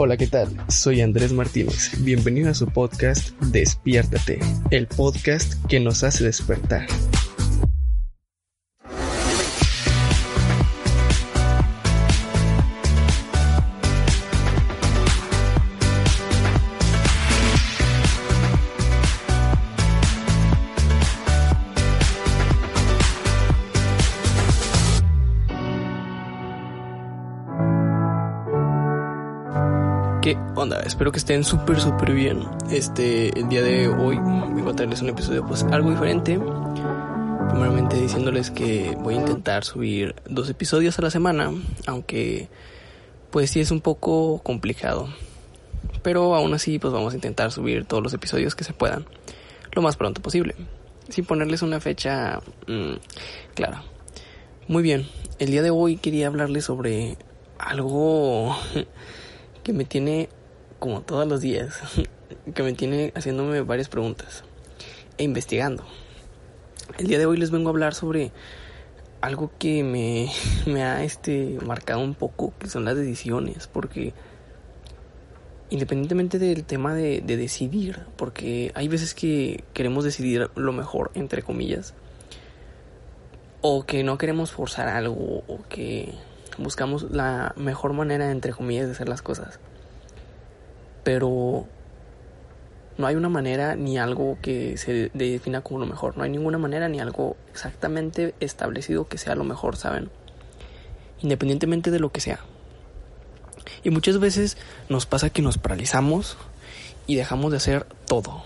Hola, ¿qué tal? Soy Andrés Martínez. Bienvenido a su podcast Despiértate, el podcast que nos hace despertar. ¿Qué onda? Espero que estén súper, súper bien. Este, el día de hoy vengo a traerles un episodio pues algo diferente. Primeramente diciéndoles que voy a intentar subir dos episodios a la semana, aunque pues sí es un poco complicado. Pero aún así pues vamos a intentar subir todos los episodios que se puedan, lo más pronto posible. Sin ponerles una fecha mmm, clara. Muy bien, el día de hoy quería hablarles sobre algo que me tiene, como todos los días, que me tiene haciéndome varias preguntas e investigando. El día de hoy les vengo a hablar sobre algo que me, me ha este, marcado un poco, que son las decisiones, porque independientemente del tema de, de decidir, porque hay veces que queremos decidir lo mejor, entre comillas, o que no queremos forzar algo, o que buscamos la mejor manera, entre comillas, de hacer las cosas. Pero no hay una manera ni algo que se defina como lo mejor. No hay ninguna manera ni algo exactamente establecido que sea lo mejor, ¿saben? Independientemente de lo que sea. Y muchas veces nos pasa que nos paralizamos y dejamos de hacer todo.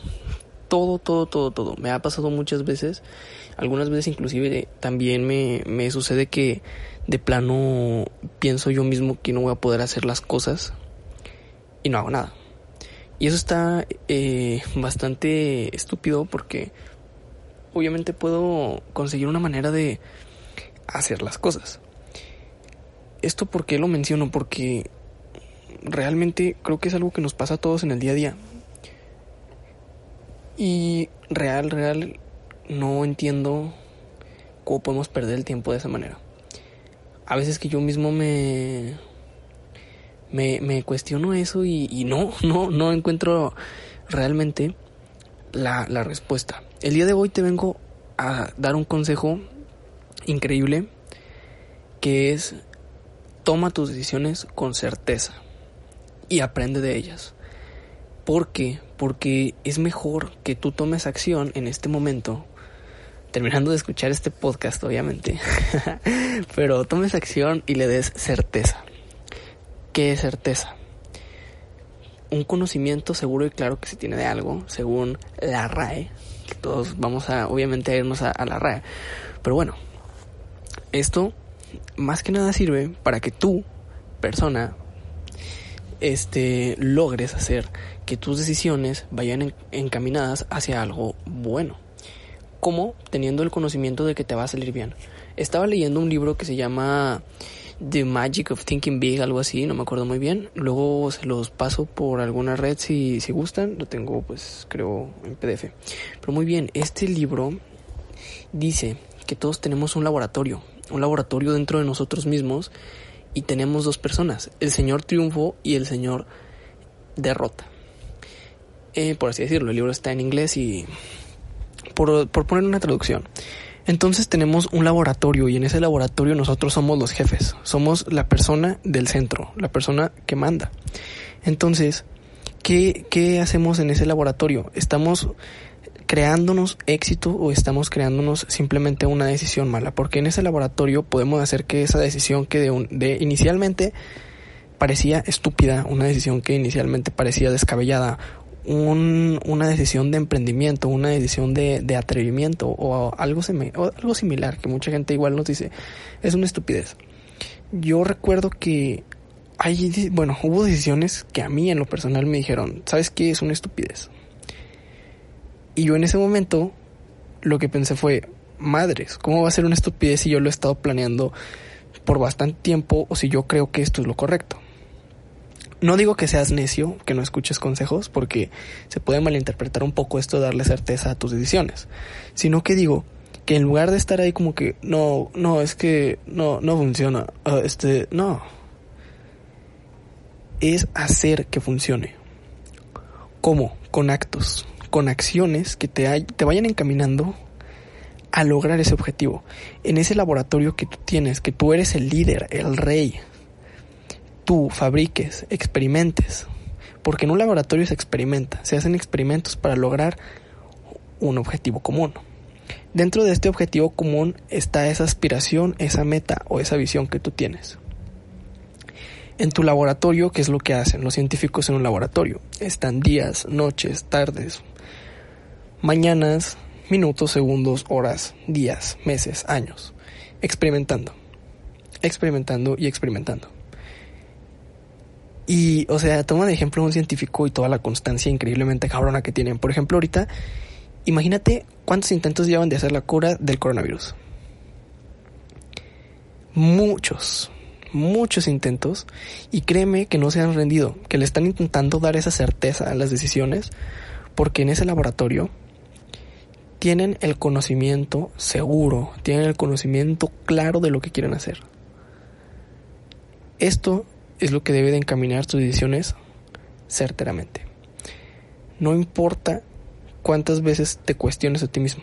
Todo, todo, todo, todo. Me ha pasado muchas veces. Algunas veces inclusive también me, me sucede que de plano pienso yo mismo que no voy a poder hacer las cosas y no hago nada. Y eso está eh, bastante estúpido porque obviamente puedo conseguir una manera de hacer las cosas. Esto porque lo menciono porque realmente creo que es algo que nos pasa a todos en el día a día. Y real, real, no entiendo cómo podemos perder el tiempo de esa manera a veces que yo mismo me, me, cuestiono eso y, y, no, no, no encuentro realmente la, la respuesta. El día de hoy te vengo a dar un consejo increíble que es toma tus decisiones con certeza y aprende de ellas. ¿Por qué? Porque es mejor que tú tomes acción en este momento terminando de escuchar este podcast, obviamente. Pero tomes acción y le des certeza. ¿Qué es certeza? Un conocimiento seguro y claro que se tiene de algo, según la RAE. Todos vamos a, obviamente, irnos a, a la RAE. Pero bueno, esto más que nada sirve para que tú, persona, este, logres hacer que tus decisiones vayan encaminadas hacia algo bueno como teniendo el conocimiento de que te va a salir bien. Estaba leyendo un libro que se llama The Magic of Thinking Big, algo así, no me acuerdo muy bien. Luego se los paso por alguna red si, si gustan, lo tengo pues creo en PDF. Pero muy bien, este libro dice que todos tenemos un laboratorio, un laboratorio dentro de nosotros mismos y tenemos dos personas, el señor triunfo y el señor derrota. Eh, por así decirlo, el libro está en inglés y por, por poner una traducción. Entonces tenemos un laboratorio y en ese laboratorio nosotros somos los jefes, somos la persona del centro, la persona que manda. Entonces, ¿qué, qué hacemos en ese laboratorio? ¿Estamos creándonos éxito o estamos creándonos simplemente una decisión mala? Porque en ese laboratorio podemos hacer que esa decisión que de, un, de inicialmente parecía estúpida, una decisión que inicialmente parecía descabellada un, una decisión de emprendimiento, una decisión de, de atrevimiento o algo, algo similar, que mucha gente igual nos dice, es una estupidez. Yo recuerdo que hay, bueno, hubo decisiones que a mí en lo personal me dijeron, ¿sabes qué? Es una estupidez. Y yo en ese momento lo que pensé fue, madres, ¿cómo va a ser una estupidez si yo lo he estado planeando por bastante tiempo o si yo creo que esto es lo correcto? No digo que seas necio, que no escuches consejos, porque se puede malinterpretar un poco esto darle certeza a tus decisiones, sino que digo que en lugar de estar ahí como que no, no, es que no, no funciona, uh, este, no. es hacer que funcione. ¿Cómo? Con actos, con acciones que te, te vayan encaminando a lograr ese objetivo. En ese laboratorio que tú tienes, que tú eres el líder, el rey, tú fabriques, experimentes. Porque en un laboratorio se experimenta, se hacen experimentos para lograr un objetivo común. Dentro de este objetivo común está esa aspiración, esa meta o esa visión que tú tienes. En tu laboratorio, ¿qué es lo que hacen los científicos en un laboratorio? Están días, noches, tardes, mañanas, minutos, segundos, horas, días, meses, años, experimentando, experimentando y experimentando. Y, o sea, toma de ejemplo un científico y toda la constancia increíblemente cabrona que tienen. Por ejemplo, ahorita, imagínate cuántos intentos llevan de hacer la cura del coronavirus. Muchos, muchos intentos. Y créeme que no se han rendido, que le están intentando dar esa certeza a las decisiones, porque en ese laboratorio tienen el conocimiento seguro, tienen el conocimiento claro de lo que quieren hacer. Esto es lo que debe de encaminar tus decisiones certeramente. No importa cuántas veces te cuestiones a ti mismo.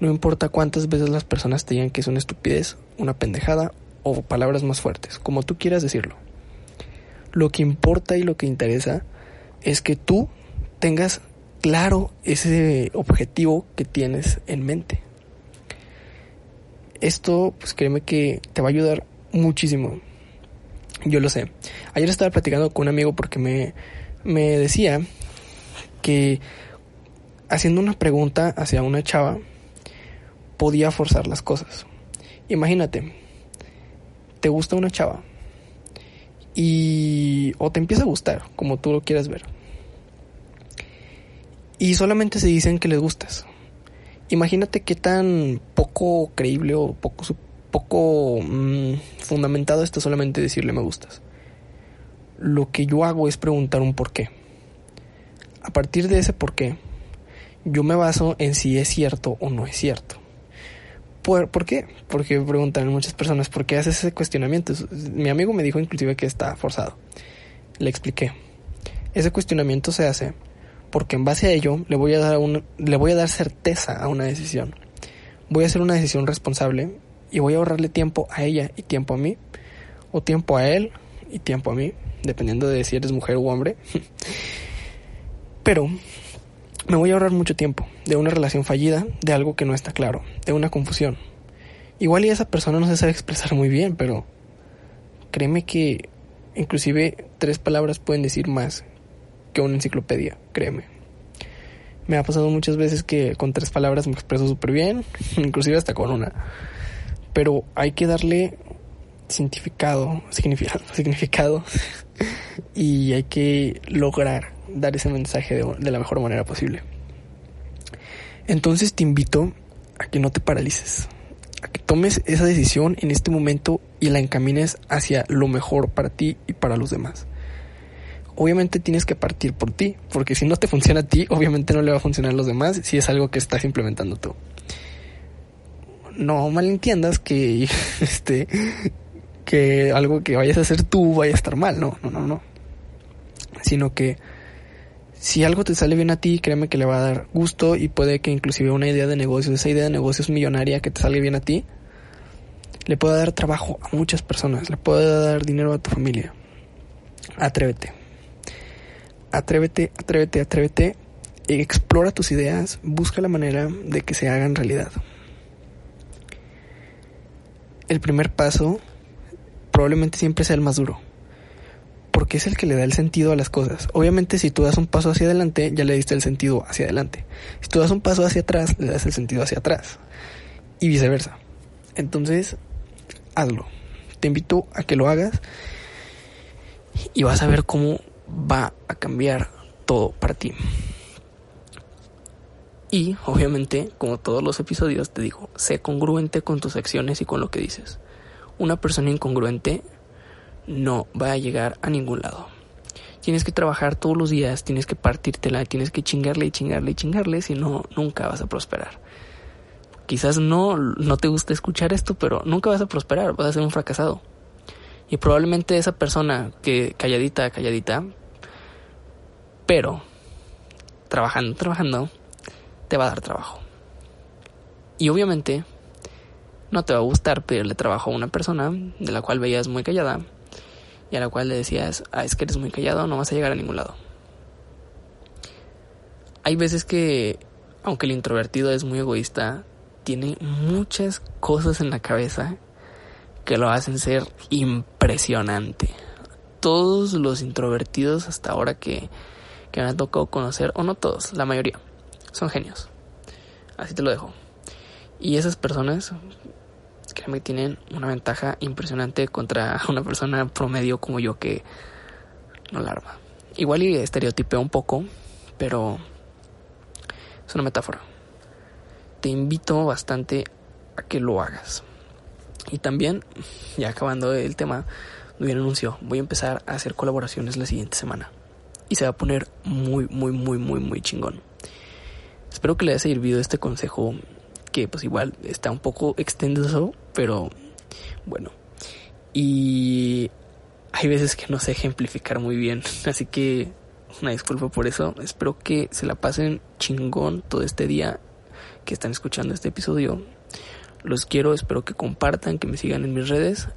No importa cuántas veces las personas te digan que es una estupidez, una pendejada o palabras más fuertes, como tú quieras decirlo. Lo que importa y lo que interesa es que tú tengas claro ese objetivo que tienes en mente. Esto, pues créeme que te va a ayudar muchísimo. Yo lo sé. Ayer estaba platicando con un amigo porque me, me decía que haciendo una pregunta hacia una chava podía forzar las cosas. Imagínate, te gusta una chava y o te empieza a gustar, como tú lo quieras ver. Y solamente se dicen que les gustas. Imagínate qué tan poco creíble o poco poco mm, fundamentado está solamente decirle me gustas. Lo que yo hago es preguntar un por qué. A partir de ese por qué, yo me baso en si es cierto o no es cierto. ¿Por, ¿por qué? Porque preguntan muchas personas, ¿por qué haces ese cuestionamiento? Mi amigo me dijo inclusive que está forzado. Le expliqué. Ese cuestionamiento se hace porque en base a ello le voy a dar, un, le voy a dar certeza a una decisión. Voy a hacer una decisión responsable y voy a ahorrarle tiempo a ella y tiempo a mí, o tiempo a él y tiempo a mí, dependiendo de si eres mujer u hombre. Pero me voy a ahorrar mucho tiempo de una relación fallida, de algo que no está claro, de una confusión. Igual y esa persona no se sabe expresar muy bien, pero créeme que inclusive tres palabras pueden decir más que una enciclopedia, créeme. Me ha pasado muchas veces que con tres palabras me expreso súper bien, inclusive hasta con una pero hay que darle significado, significado, significado y hay que lograr dar ese mensaje de, de, la mejor manera posible. Entonces te invito a que no te paralices, a que tomes esa decisión en este momento y la encamines hacia lo mejor para ti y para los demás. Obviamente tienes que partir por ti, porque si no te funciona a ti, obviamente no le va a funcionar a los demás si es algo que estás implementando tú no malentiendas que este que algo que vayas a hacer tú vaya a estar mal, no, no, no, no. Sino que si algo te sale bien a ti, créeme que le va a dar gusto y puede que inclusive una idea de negocio, esa idea de negocios millonaria que te salga bien a ti, le pueda dar trabajo a muchas personas, le pueda dar dinero a tu familia. Atrévete. Atrévete, atrévete, atrévete. Explora tus ideas, busca la manera de que se hagan realidad el primer paso probablemente siempre sea el más duro. Porque es el que le da el sentido a las cosas. Obviamente si tú das un paso hacia adelante, ya le diste el sentido hacia adelante. Si tú das un paso hacia atrás, le das el sentido hacia atrás. Y viceversa. Entonces, hazlo. Te invito a que lo hagas y vas a ver cómo va a cambiar todo para ti. Y obviamente, como todos los episodios, te digo, sé congruente con tus acciones y con lo que dices. Una persona incongruente no va a llegar a ningún lado. Tienes que trabajar todos los días, tienes que partírtela, tienes que chingarle y chingarle y chingarle, si no, nunca vas a prosperar. Quizás no, no te guste escuchar esto, pero nunca vas a prosperar, vas a ser un fracasado. Y probablemente esa persona que calladita, calladita, pero trabajando, trabajando, te va a dar trabajo. Y obviamente no te va a gustar pedirle trabajo a una persona de la cual veías muy callada y a la cual le decías, ah, es que eres muy callado, no vas a llegar a ningún lado. Hay veces que, aunque el introvertido es muy egoísta, tiene muchas cosas en la cabeza que lo hacen ser impresionante. Todos los introvertidos hasta ahora que, que me han tocado conocer, o no todos, la mayoría, son genios. Así te lo dejo. Y esas personas, créeme, tienen una ventaja impresionante contra una persona promedio como yo que no la. Igual y estereotipeo un poco, pero es una metáfora. Te invito bastante a que lo hagas. Y también, ya acabando el tema, doy un anuncio. Voy a empezar a hacer colaboraciones la siguiente semana. Y se va a poner muy, muy, muy, muy, muy chingón. Espero que le haya servido este consejo que pues igual está un poco extenso, pero bueno. Y hay veces que no sé ejemplificar muy bien, así que una disculpa por eso. Espero que se la pasen chingón todo este día que están escuchando este episodio. Los quiero, espero que compartan, que me sigan en mis redes.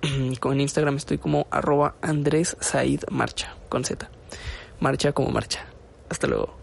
Con Instagram estoy como arroba Andrés Said Marcha, con Z. Marcha como marcha. Hasta luego.